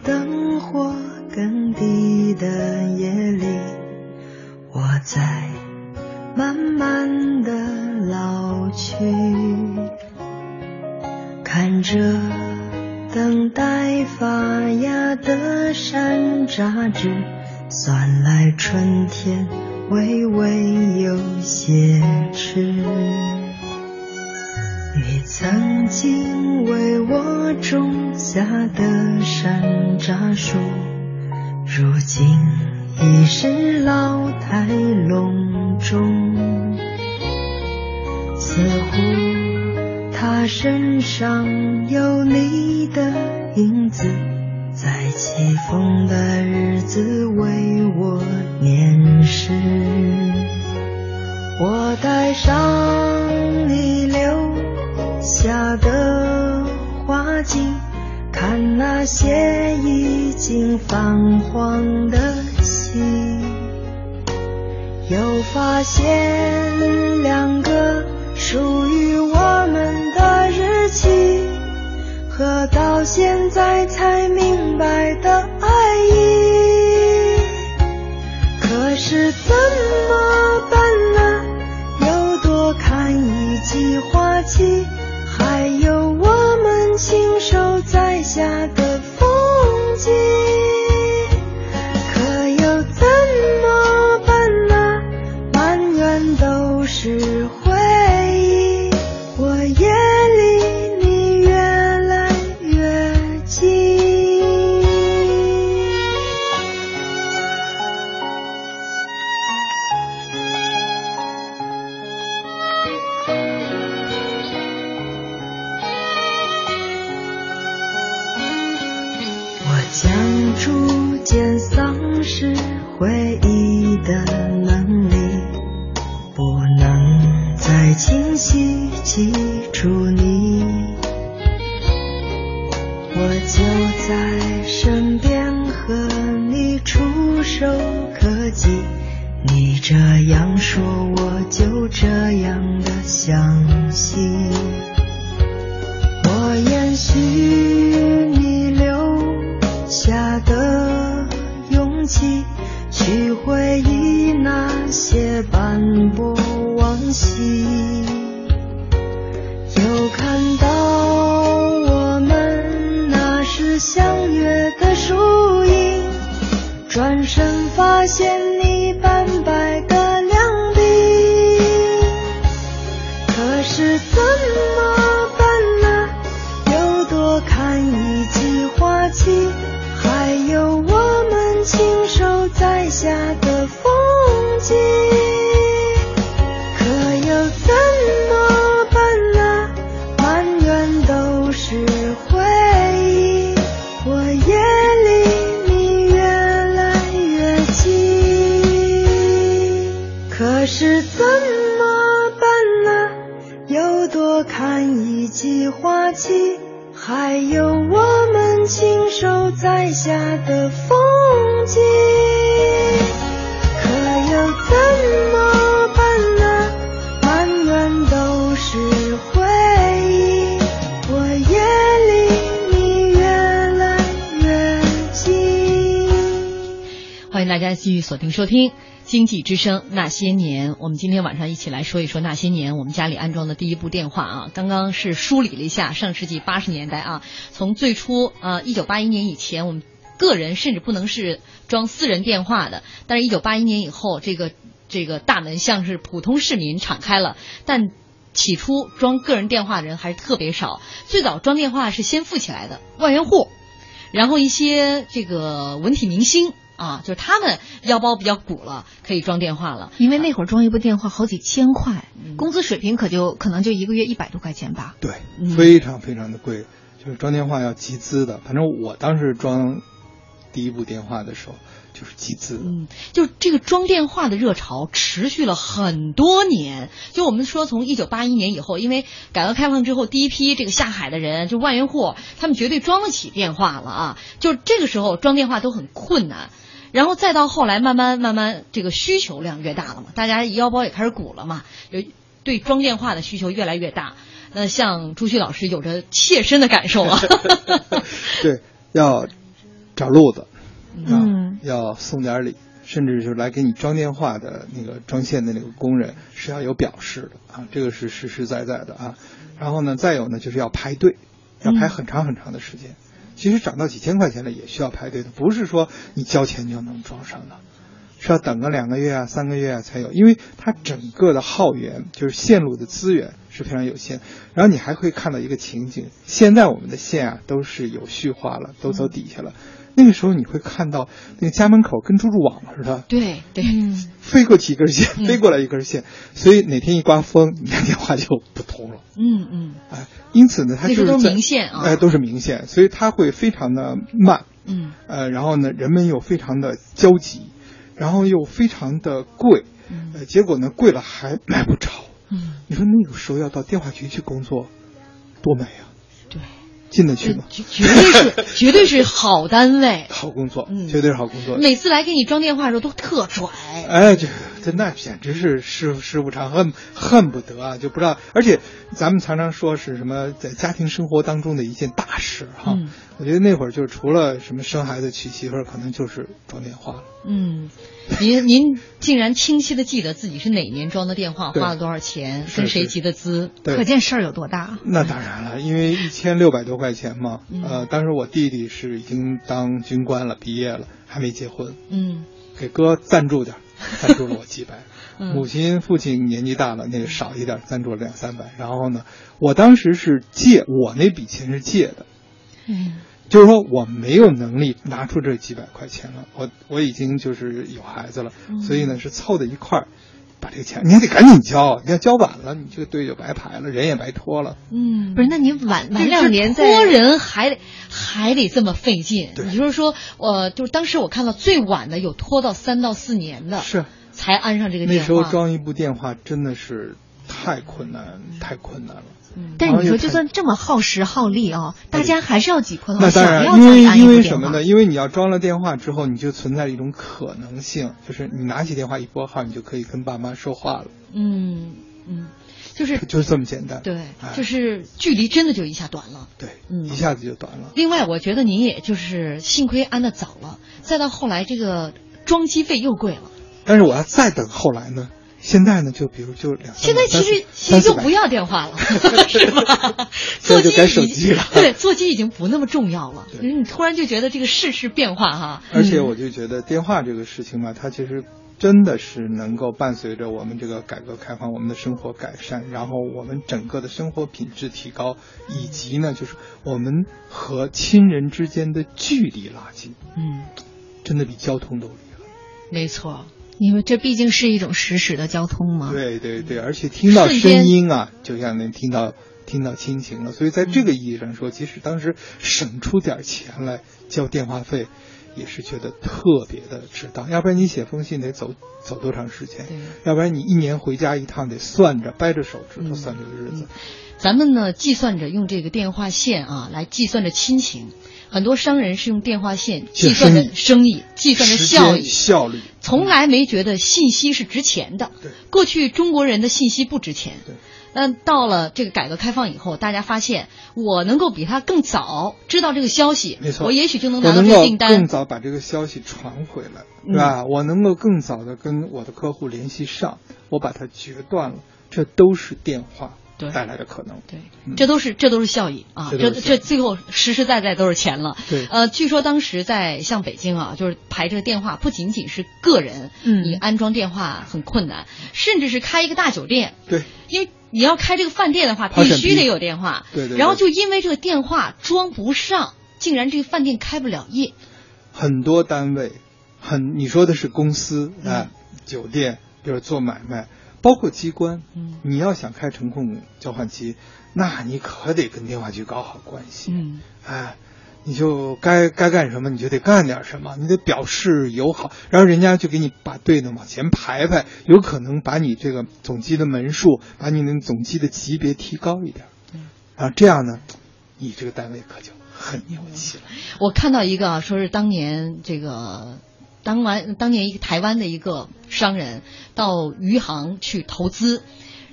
灯火更低的夜里，我在慢慢的老去，看着等待发芽的山楂枝，算来春天微微有些迟。曾经为我种下的山楂树，如今已是老态龙钟。似乎它身上有你的影子，在起风的日子为我念诗。我带上你留下的花季，看那些已经泛黄的信，又发现两个属于我们的日期，和到现在才明锁定收听《经济之声那些年》。我们今天晚上一起来说一说那些年我们家里安装的第一部电话啊。刚刚是梳理了一下上世纪八十年代啊，从最初呃一九八一年以前，我们个人甚至不能是装私人电话的，但是一九八一年以后，这个这个大门像是普通市民敞开了，但。起初装个人电话的人还是特别少，最早装电话是先富起来的万元户，然后一些这个文体明星啊，就是他们腰包比较鼓了，可以装电话了。因为那会儿装一部电话好几千块，工资水平可就可能就一个月一百多块钱吧。对，非常非常的贵，就是装电话要集资的。反正我当时装第一部电话的时候，就是集资。嗯，就这个装电话的热潮持续了很多年。就我们说，从一九八一年以后，因为改革开放之后，第一批这个下海的人，就万元户，他们绝对装得起电话了啊。就这个时候装电话都很困难。然后再到后来，慢慢慢慢，这个需求量越大了嘛，大家腰包也开始鼓了嘛，有对装电话的需求越来越大。那像朱旭老师有着切身的感受啊。对，要找路子，嗯，要送点礼，甚至就是来给你装电话的那个装线的那个工人是要有表示的啊，这个是实实在在的啊。然后呢，再有呢，就是要排队，要排很长很长的时间。其实涨到几千块钱了也需要排队的，不是说你交钱就能装上的，是要等个两个月啊、三个月啊才有，因为它整个的耗源就是线路的资源是非常有限。然后你还会看到一个情景，现在我们的线啊都是有序化了，都走底下了。那个时候你会看到那个家门口跟蜘蛛网似的，对对，飞过几根线，飞过来一根线，所以哪天一刮风，你的电话就不通了。嗯嗯，哎，因此呢，它就是都是明线啊，哎，都是明线，所以它会非常的慢。嗯，呃，然后呢，人们又非常的焦急，然后又非常的贵，呃，结果呢，贵了还买不着。嗯，你说那个时候要到电话局去工作，多美啊！对。进得去吗？绝绝对是，绝对是好单位，好工作，嗯，绝对是好工作。每次来给你装电话的时候都特拽，哎，这这那简直是师师傅长恨恨不得啊，就不知道。而且咱们常常说是什么在家庭生活当中的一件大事哈，嗯、我觉得那会儿就除了什么生孩子、娶媳妇儿，可能就是装电话了。嗯，您您竟然清晰的记得自己是哪年装的电话，花了多少钱，跟谁集的资，可见事儿有多大。那当然了，因为一千六百多块钱嘛，嗯、呃，当时我弟弟是已经当军官了，毕业了，还没结婚，嗯，给哥赞助点，赞助了我几百。嗯、母亲、父亲年纪大了，那个少一点，赞助了两三百。然后呢，我当时是借，我那笔钱是借的，嗯。就是说我没有能力拿出这几百块钱了，我我已经就是有孩子了，嗯、所以呢是凑在一块儿，把这个钱你还得赶紧交，你要交晚了，你这个队就白排了，人也白拖了。嗯，不是，那你晚晚两年再拖人还得还得这么费劲，也就是说，我就是当时我看到最晚的有拖到三到四年的，是才安上这个电话。那时候装一部电话真的是太困难，太困难了。但是你说，就算这么耗时耗力啊，大家还是要挤破头那当然，因为因为什么呢？因为你要装了电话之后，你就存在一种可能性，就是你拿起电话一拨号，你就可以跟爸妈说话了。嗯嗯，就是就是这么简单。对，就是距离真的就一下短了。对，嗯，一下子就短了。另外，我觉得您也就是幸亏安的早了，再到后来这个。装机费又贵了。但是我要再等后来呢？现在呢，就比如就两现在其实其实就不要电话了，是吧？座机改手机了，对，座机已经不那么重要了。你突然就觉得这个世事变化哈。而且我就觉得电话这个事情嘛，它其实真的是能够伴随着我们这个改革开放，我们的生活改善，然后我们整个的生活品质提高，以及呢，就是我们和亲人之间的距离拉近。嗯，真的比交通都厉害。没错。因为这毕竟是一种实时的交通嘛。对对对，而且听到声音啊，就像能听到听到亲情了。所以在这个意义上说，即使当时省出点钱来交电话费，也是觉得特别的值当。要不然你写封信得走走多长时间？要不然你一年回家一趟得算着掰着手指头算这个日子。咱们呢，计算着用这个电话线啊来计算着亲情。很多商人是用电话线计算着生意，计算着效益、效率，从来没觉得信息是值钱的。对，过去中国人的信息不值钱。对，那到了这个改革开放以后，大家发现我能够比他更早知道这个消息，没错，我也许就能拿到这个订单，更早把这个消息传回来，对吧？我能够更早的跟我的客户联系上，我把它决断了，这都是电话。带来的可能，对，这都是这都是效益啊，这这最后实实在在都是钱了。对，呃，据说当时在像北京啊，就是排这个电话，不仅仅是个人，嗯，你安装电话很困难，甚至是开一个大酒店，对，因为你要开这个饭店的话，必须得有电话，对对。然后就因为这个电话装不上，竟然这个饭店开不了业。很多单位，很你说的是公司啊，酒店就是做买卖。包括机关，嗯，你要想开程控交换机，那你可得跟电话局搞好关系，嗯，哎，你就该该干什么你就得干点什么，你得表示友好，然后人家就给你把队呢往前排排，有可能把你这个总机的门数，把你的总机的级别提高一点，嗯，啊，这样呢，你这个单位可就很牛气了。我看到一个啊，说是当年这个。当完当年一个台湾的一个商人到余杭去投资，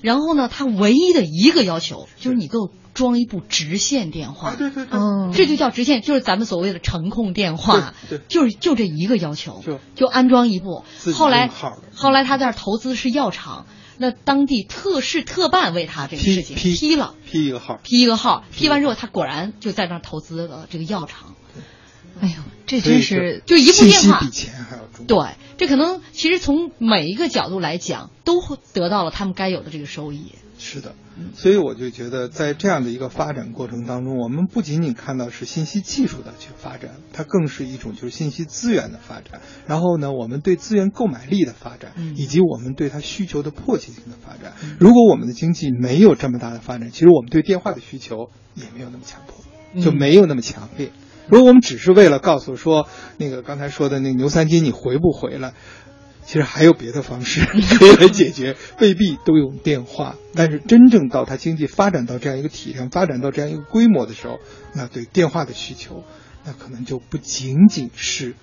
然后呢，他唯一的一个要求就是你给我装一部直线电话，对对对，这就叫直线，就是咱们所谓的程控电话，对，就是就这一个要求，就就安装一部。后来后来他在那投资是药厂，那当地特事特办为他这个事情批了，批一个号，批一个号，批完之后他果然就在那投资了这个药厂。哎呦，这真是就一部电话比钱还要重。对，这可能其实从每一个角度来讲，都得到了他们该有的这个收益。是的，所以我就觉得，在这样的一个发展过程当中，我们不仅仅看到是信息技术的去发展，它更是一种就是信息资源的发展。然后呢，我们对资源购买力的发展，以及我们对它需求的迫切性的发展。如果我们的经济没有这么大的发展，其实我们对电话的需求也没有那么强迫，就没有那么强烈。如果我们只是为了告诉说那个刚才说的那牛三金你回不回来，其实还有别的方式 可以来解决，未必都用电话。但是真正到它经济发展到这样一个体量、发展到这样一个规模的时候，那对电话的需求，那可能就不仅仅是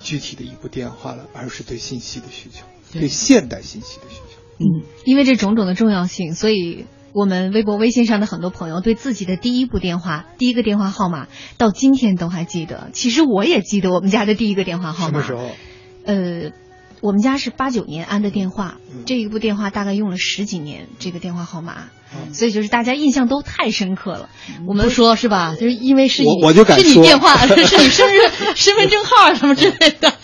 具体的一部电话了，而是对信息的需求，对现代信息的需求。嗯，因为这种种的重要性，所以。我们微博、微信上的很多朋友对自己的第一部电话、第一个电话号码到今天都还记得。其实我也记得我们家的第一个电话号码。什么时候？呃，我们家是八九年安的电话，这一部电话大概用了十几年，这个电话号码，所以就是大家印象都太深刻了。我们不说是吧？就是因为是你，我就敢是你电话，是你生日、身份证号什么之类的。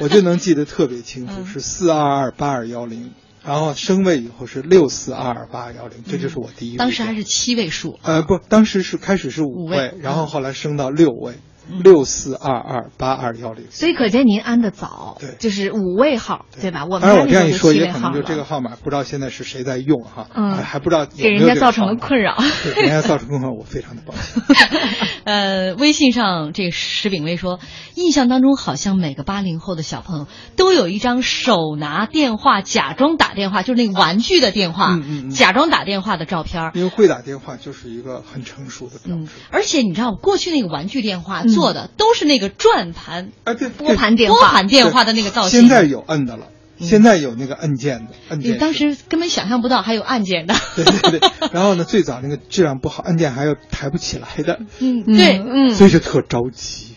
我就能记得特别清楚，是四二二八二幺零。然后升位以后是六四二二八幺零，这就是我第一位。当时还是七位数。呃，不，当时是开始是五位，然后后来升到六位。六四二二八二幺零，所以可见您安的早，对，就是五位号，对吧？我们当然我这样一说，也可能就这个号码不知道现在是谁在用哈，嗯，还不知道给人家造成了困扰，对，给人家造成困扰，我非常的抱歉。呃，微信上这石炳威说，印象当中好像每个八零后的小朋友都有一张手拿电话假装打电话，就是那个玩具的电话，嗯嗯，假装打电话的照片。因为会打电话就是一个很成熟的标志。而且你知道，过去那个玩具电话。做的都是那个转盘，啊对，拨盘电话，拨盘电话的那个造型。现在有摁的了，现在有那个按键的，按键。你当时根本想象不到还有按键的。对对对，然后呢，最早那个质量不好，按键还有抬不起来的。嗯，对，嗯。所以就特着急，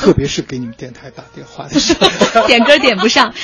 特别是给你们电台打电话的时候，点歌点不上。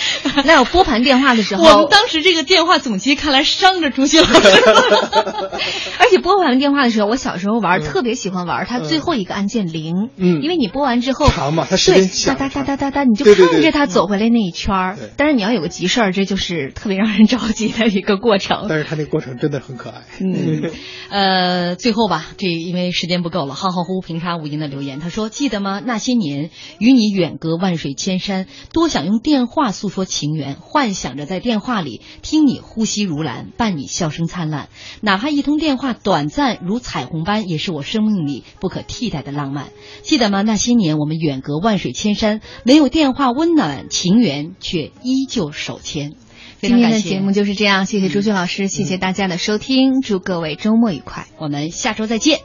那有拨盘电话的时候，我们当时这个电话总机看来伤着朱旭老师。而且拨盘电话的时候，我小时候玩特别喜欢玩它最后一个按键零，嗯，因为你拨完之后长嘛，它时间对哒哒哒哒哒哒，你就看着它走回来那一圈儿。但是你要有个急事儿，这就是特别让人着急的一个过程。但是它那个过程真的很可爱。嗯，呃，最后吧，这因为时间不够了，浩浩乎平沙无垠的留言，他说：“记得吗？那些年与你远隔万水千山，多想用电话诉说情缘，幻想着在电话里听你呼吸如兰，伴你笑声灿烂。哪怕一通电话短暂如彩虹般，也是我生命里不可替代的浪漫。记得吗？那些年我们远隔万水千山，没有电话温暖情缘，却依旧手牵。”今天的节目就是这样，谢谢朱旭老师，谢谢大家的收听，祝各位周末愉快，我们下周再见。